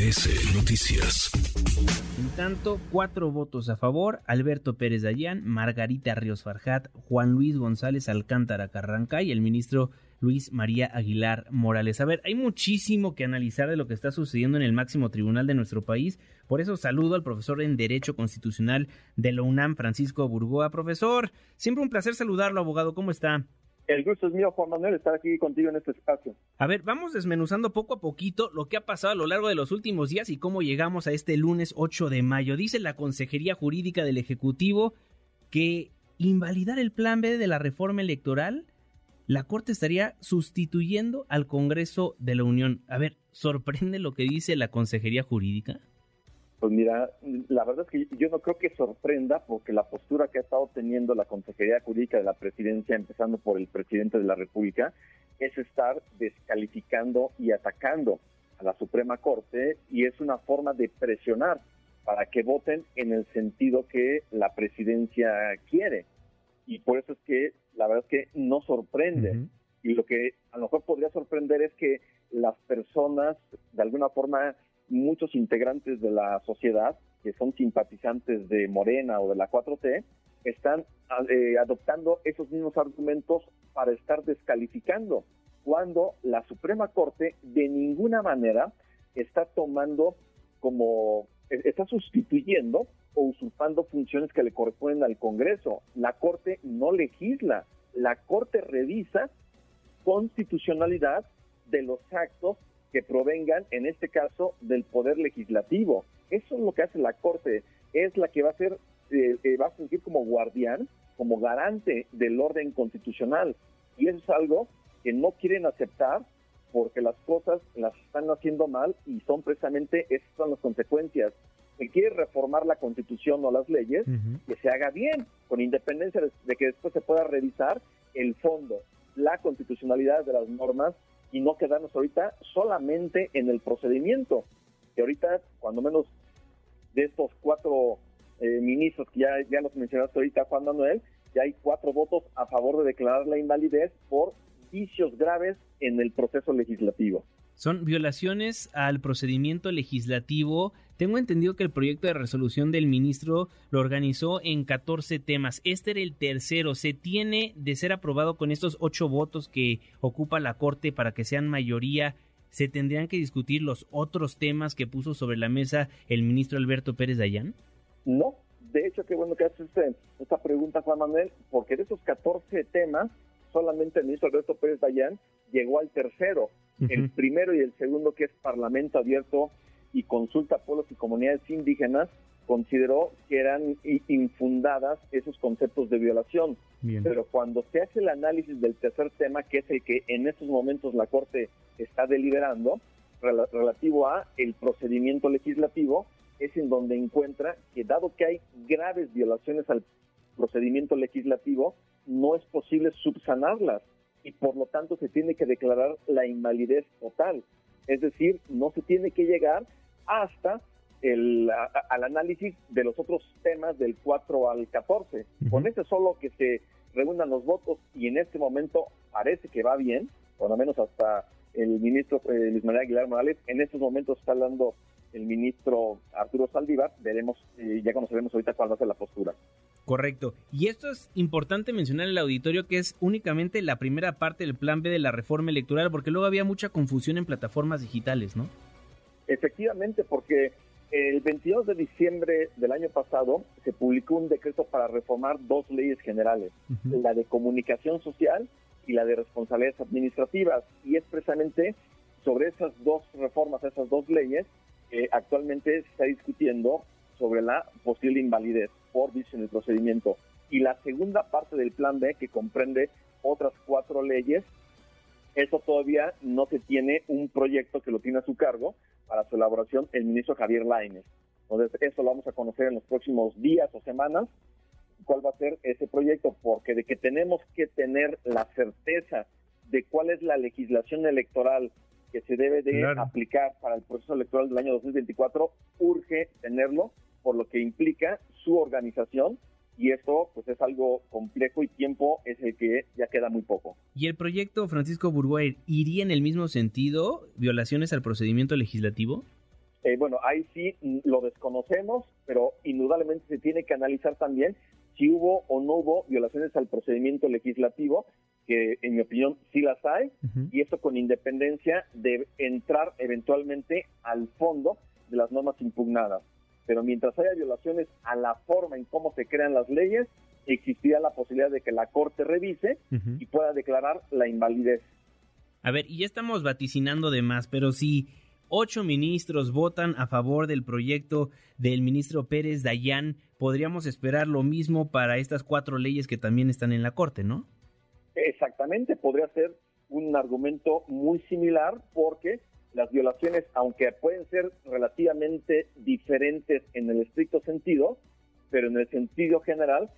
MBS Noticias. En tanto, cuatro votos a favor, Alberto Pérez Dayán, Margarita Ríos Farjat, Juan Luis González Alcántara Carranca y el ministro Luis María Aguilar Morales. A ver, hay muchísimo que analizar de lo que está sucediendo en el máximo tribunal de nuestro país. Por eso saludo al profesor en Derecho Constitucional de la UNAM, Francisco Burgoa. Profesor, siempre un placer saludarlo, abogado. ¿Cómo está? El gusto es mío, Juan Manuel, estar aquí contigo en este espacio. A ver, vamos desmenuzando poco a poquito lo que ha pasado a lo largo de los últimos días y cómo llegamos a este lunes 8 de mayo. Dice la Consejería Jurídica del Ejecutivo que invalidar el plan B de la reforma electoral, la Corte estaría sustituyendo al Congreso de la Unión. A ver, ¿sorprende lo que dice la Consejería Jurídica? Pues mira, la verdad es que yo no creo que sorprenda porque la postura que ha estado teniendo la Consejería Jurídica de la Presidencia, empezando por el presidente de la República, es estar descalificando y atacando a la Suprema Corte y es una forma de presionar para que voten en el sentido que la presidencia quiere. Y por eso es que la verdad es que no sorprende. Y lo que a lo mejor podría sorprender es que las personas de alguna forma muchos integrantes de la sociedad que son simpatizantes de Morena o de la 4T están eh, adoptando esos mismos argumentos para estar descalificando, cuando la Suprema Corte de ninguna manera está tomando como, e, está sustituyendo o usurpando funciones que le corresponden al Congreso. La Corte no legisla, la Corte revisa constitucionalidad de los actos que provengan, en este caso, del poder legislativo. Eso es lo que hace la Corte, es la que va a ser, eh, eh, va a fungir como guardián, como garante del orden constitucional. Y eso es algo que no quieren aceptar porque las cosas las están haciendo mal y son precisamente esas son las consecuencias. Si quiere reformar la constitución o las leyes, que se haga bien, con independencia de que después se pueda revisar el fondo, la constitucionalidad de las normas y no quedarnos ahorita solamente en el procedimiento. Que ahorita, cuando menos de estos cuatro eh, ministros que ya, ya los mencionaste ahorita, Juan Manuel, ya hay cuatro votos a favor de declarar la invalidez por vicios graves en el proceso legislativo. Son violaciones al procedimiento legislativo. Tengo entendido que el proyecto de resolución del ministro lo organizó en 14 temas. Este era el tercero. ¿Se tiene de ser aprobado con estos ocho votos que ocupa la Corte para que sean mayoría? ¿Se tendrían que discutir los otros temas que puso sobre la mesa el ministro Alberto Pérez Dayán? No. De hecho, qué bueno que haces este, esta pregunta, Juan Manuel, porque de esos 14 temas, solamente el ministro Alberto Pérez Dayán llegó al tercero el primero y el segundo, que es Parlamento Abierto y Consulta a Pueblos y Comunidades Indígenas, consideró que eran infundadas esos conceptos de violación. Pero cuando se hace el análisis del tercer tema, que es el que en estos momentos la Corte está deliberando, relativo a el procedimiento legislativo, es en donde encuentra que dado que hay graves violaciones al procedimiento legislativo, no es posible subsanarlas y por lo tanto se tiene que declarar la invalidez total. Es decir, no se tiene que llegar hasta el, al análisis de los otros temas del 4 al 14. Con ese solo que se reúnan los votos y en este momento parece que va bien, por lo menos hasta el ministro eh, Luis Aguilar Morales, en estos momentos está hablando el ministro Arturo Saldívar, veremos, eh, ya conoceremos ahorita cuál va a ser la postura. Correcto. Y esto es importante mencionar en el auditorio que es únicamente la primera parte del plan B de la reforma electoral, porque luego había mucha confusión en plataformas digitales, ¿no? Efectivamente, porque el 22 de diciembre del año pasado se publicó un decreto para reformar dos leyes generales, la de comunicación social y la de responsabilidades administrativas. Y es precisamente sobre esas dos reformas, esas dos leyes, que actualmente se está discutiendo sobre la posible invalidez por vicio en el procedimiento. Y la segunda parte del plan B, que comprende otras cuatro leyes, eso todavía no se tiene un proyecto que lo tiene a su cargo para su elaboración el ministro Javier Lainez. Entonces, eso lo vamos a conocer en los próximos días o semanas, cuál va a ser ese proyecto, porque de que tenemos que tener la certeza de cuál es la legislación electoral que se debe de aplicar para el proceso electoral del año 2024, urge tenerlo por lo que implica su organización y esto pues es algo complejo y tiempo es el que ya queda muy poco. ¿Y el proyecto Francisco Burgoer iría en el mismo sentido, violaciones al procedimiento legislativo? Eh, bueno, ahí sí lo desconocemos, pero indudablemente se tiene que analizar también si hubo o no hubo violaciones al procedimiento legislativo, que en mi opinión sí las hay, y esto con independencia de entrar eventualmente al fondo de las normas impugnadas. Pero mientras haya violaciones a la forma en cómo se crean las leyes, existirá la posibilidad de que la Corte revise y pueda declarar la invalidez. A ver, y ya estamos vaticinando de más, pero si ocho ministros votan a favor del proyecto del ministro Pérez Dayán, podríamos esperar lo mismo para estas cuatro leyes que también están en la Corte, ¿no? Exactamente, podría ser un argumento muy similar porque las violaciones, aunque pueden ser relativamente diferentes en el estricto sentido, pero en el sentido general,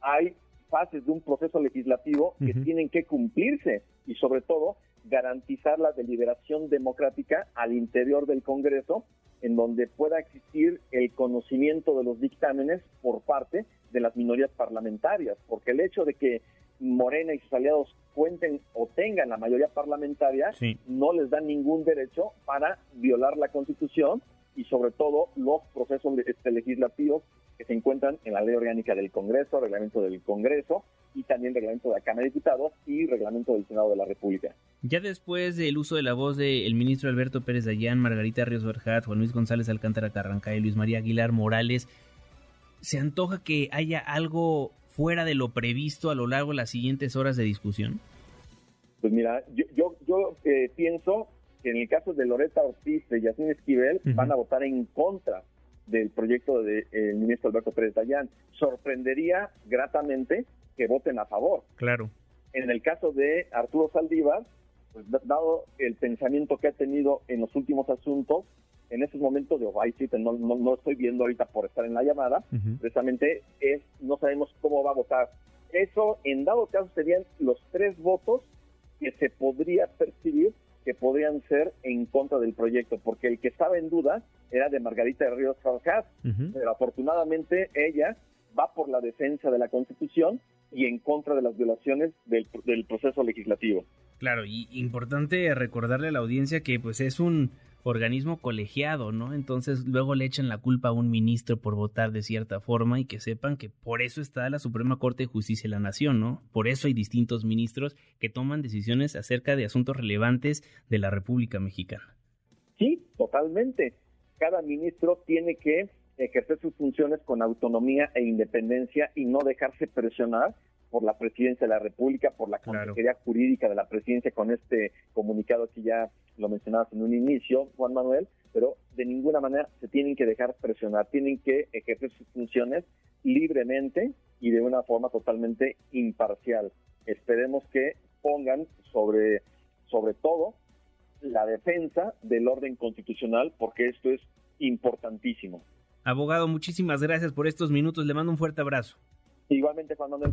hay fases de un proceso legislativo que tienen que cumplirse y sobre todo garantizar la deliberación democrática al interior del Congreso, en donde pueda existir el conocimiento de los dictámenes por parte de las minorías parlamentarias, porque el hecho de que Morena y sus aliados cuenten o tengan la mayoría parlamentaria no les da ningún derecho para violar la Constitución y sobre todo los procesos este, legislativos que se encuentran en la ley orgánica del Congreso, reglamento del Congreso y también reglamento de la Cámara de Diputados y reglamento del Senado de la República. Ya después del uso de la voz del ministro Alberto Pérez Dayán, Margarita Ríos Berjat, Juan Luis González Alcántara Carranca y Luis María Aguilar Morales, ¿se antoja que haya algo fuera de lo previsto a lo largo de las siguientes horas de discusión? Pues mira, yo, yo, eh, pienso que en el caso de Loreta Ortiz y Yasmín Esquivel van a votar en contra del proyecto del ministro Alberto Pérez Dayán. Sorprendería gratamente que voten a favor. Claro. En el caso de Arturo Saldívar, dado el pensamiento que ha tenido en los últimos asuntos, en esos momentos de ay, no, no, estoy viendo ahorita por estar en la llamada, precisamente es, no sabemos cómo va a votar. Eso, en dado caso, serían los tres votos que se podría percibir que podrían ser en contra del proyecto, porque el que estaba en duda era de Margarita de Ríos Farjat, pero afortunadamente ella va por la defensa de la Constitución y en contra de las violaciones del, del proceso legislativo. Claro, y importante recordarle a la audiencia que pues es un organismo colegiado, ¿no? Entonces luego le echan la culpa a un ministro por votar de cierta forma y que sepan que por eso está la Suprema Corte de Justicia de la Nación, ¿no? Por eso hay distintos ministros que toman decisiones acerca de asuntos relevantes de la República Mexicana. Sí, totalmente. Cada ministro tiene que ejercer sus funciones con autonomía e independencia y no dejarse presionar por la presidencia de la República, por la Consejería Jurídica de la presidencia con este comunicado que ya lo mencionabas en un inicio, Juan Manuel, pero de ninguna manera se tienen que dejar presionar, tienen que ejercer sus funciones libremente y de una forma totalmente imparcial. Esperemos que pongan sobre, sobre todo la defensa del orden constitucional, porque esto es importantísimo. Abogado, muchísimas gracias por estos minutos. Le mando un fuerte abrazo. Igualmente, Juan Manuel.